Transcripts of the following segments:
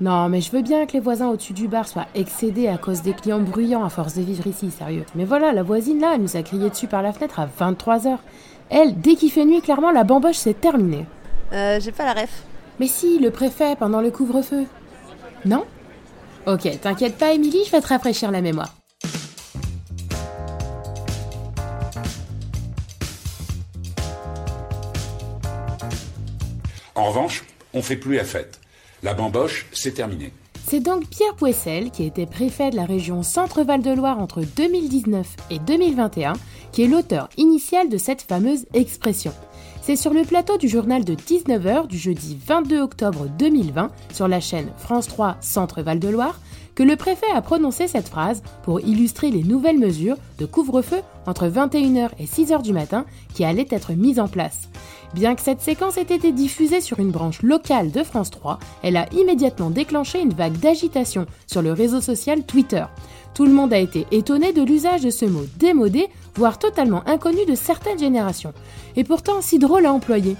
Non, mais je veux bien que les voisins au-dessus du bar soient excédés à cause des clients bruyants à force de vivre ici, sérieux. Mais voilà, la voisine là, elle nous a crié dessus par la fenêtre à 23h. Elle, dès qu'il fait nuit, clairement, la bamboche, c'est terminé. Euh, j'ai pas la ref. Mais si, le préfet, pendant le couvre-feu. Non? Ok, t'inquiète pas, Émilie, je vais te rafraîchir la mémoire. En revanche, on fait plus la fête. La bamboche, c'est terminé. C'est donc Pierre Pouessel, qui était préfet de la région Centre-Val de Loire entre 2019 et 2021, qui est l'auteur initial de cette fameuse expression. C'est sur le plateau du journal de 19h du jeudi 22 octobre 2020 sur la chaîne France 3 Centre-Val de Loire que le préfet a prononcé cette phrase pour illustrer les nouvelles mesures de couvre-feu entre 21h et 6h du matin qui allaient être mises en place. Bien que cette séquence ait été diffusée sur une branche locale de France 3, elle a immédiatement déclenché une vague d'agitation sur le réseau social Twitter. Tout le monde a été étonné de l'usage de ce mot démodé, voire totalement inconnu de certaines générations, et pourtant si drôle à employer.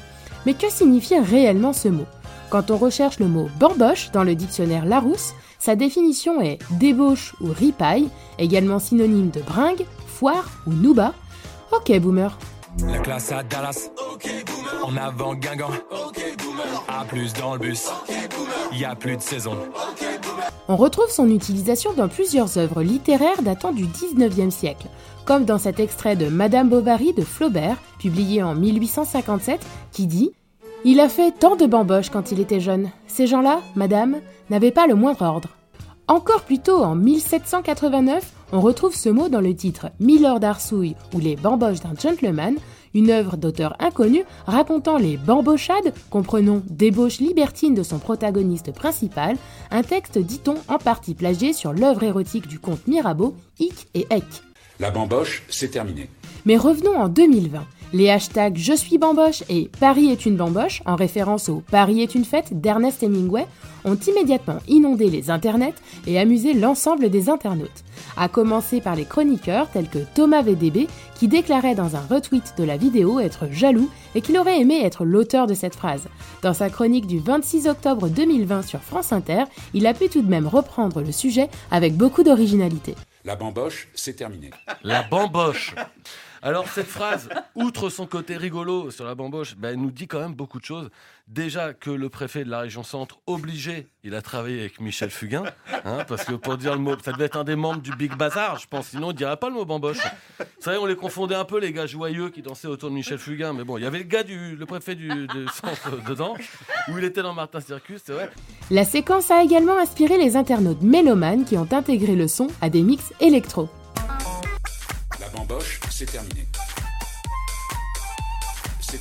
Mais que signifie réellement ce mot? Quand on recherche le mot bamboche dans le dictionnaire Larousse, sa définition est débauche ou ripaille, également synonyme de bringue, foire ou nouba. Ok boomer. La classe à Dallas. En avant Guingamp. A plus dans le bus. Il y a plus de saison. On retrouve son utilisation dans plusieurs œuvres littéraires datant du 19e siècle, comme dans cet extrait de Madame Bovary de Flaubert, publié en 1857, qui dit Il a fait tant de bamboches quand il était jeune. Ces gens-là, madame, n'avaient pas le moindre ordre. Encore plus tôt, en 1789, on retrouve ce mot dans le titre Miller d'Arsouille ou Les bamboches d'un gentleman, une œuvre d'auteur inconnu racontant les bambochades, comprenant débauche libertine de son protagoniste principal, un texte, dit-on, en partie plagié sur l'œuvre érotique du comte Mirabeau, Hic et Eck. La bamboche, c'est terminé. Mais revenons en 2020. Les hashtags Je suis bamboche et Paris est une bamboche, en référence au Paris est une fête d'Ernest Hemingway, ont immédiatement inondé les internets et amusé l'ensemble des internautes. À commencer par les chroniqueurs tels que Thomas VDB qui déclarait dans un retweet de la vidéo être jaloux et qu'il aurait aimé être l'auteur de cette phrase. Dans sa chronique du 26 octobre 2020 sur France Inter, il a pu tout de même reprendre le sujet avec beaucoup d'originalité. La bamboche, c'est terminé. La bamboche alors cette phrase, outre son côté rigolo sur la bamboche, ben, elle nous dit quand même beaucoup de choses. Déjà que le préfet de la région centre, obligé, il a travaillé avec Michel Fugain, hein, parce que pour dire le mot, ça devait être un des membres du Big Bazar, je pense, sinon on dirait pas le mot bamboche. Vous savez, on les confondait un peu, les gars joyeux qui dansaient autour de Michel Fugain, mais bon, il y avait le gars, du, le préfet du, centre dedans, où il était dans Martin Circus, c'est vrai. La séquence a également inspiré les internautes mélomanes qui ont intégré le son à des mix électro. C'est terminé. C'est,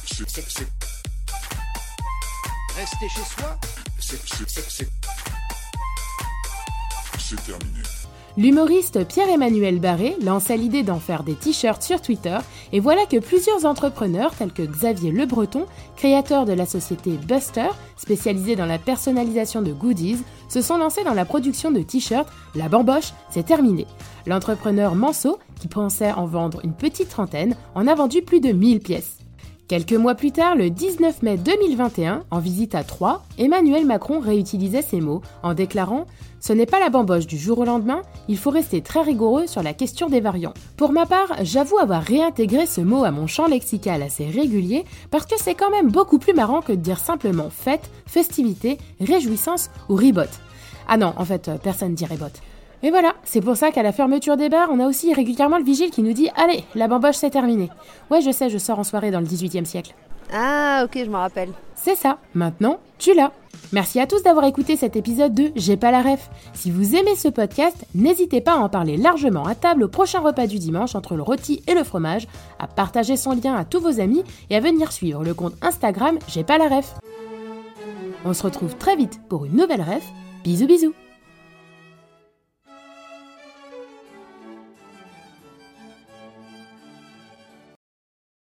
Rester chez soi C'est terminé. L'humoriste Pierre-Emmanuel Barré lança l'idée d'en faire des t-shirts sur Twitter et voilà que plusieurs entrepreneurs tels que Xavier Le Breton, créateur de la société Buster, spécialisée dans la personnalisation de goodies, se sont lancés dans la production de t-shirts La bamboche, c'est terminé. L'entrepreneur Manso, qui pensait en vendre une petite trentaine, en a vendu plus de 1000 pièces. Quelques mois plus tard, le 19 mai 2021, en visite à Troyes, Emmanuel Macron réutilisait ces mots en déclarant Ce n'est pas la bamboche du jour au lendemain, il faut rester très rigoureux sur la question des variants. Pour ma part, j'avoue avoir réintégré ce mot à mon champ lexical assez régulier parce que c'est quand même beaucoup plus marrant que de dire simplement fête, festivité, réjouissance ou ribote. Ah non, en fait, personne dit ribote. Et voilà, c'est pour ça qu'à la fermeture des bars, on a aussi régulièrement le vigile qui nous dit Allez, la bamboche c'est terminé. Ouais, je sais, je sors en soirée dans le 18e siècle. Ah, ok, je m'en rappelle. C'est ça, maintenant, tu l'as. Merci à tous d'avoir écouté cet épisode de J'ai pas la ref. Si vous aimez ce podcast, n'hésitez pas à en parler largement à table au prochain repas du dimanche entre le rôti et le fromage, à partager son lien à tous vos amis et à venir suivre le compte Instagram J'ai pas la ref. On se retrouve très vite pour une nouvelle ref. Bisous bisous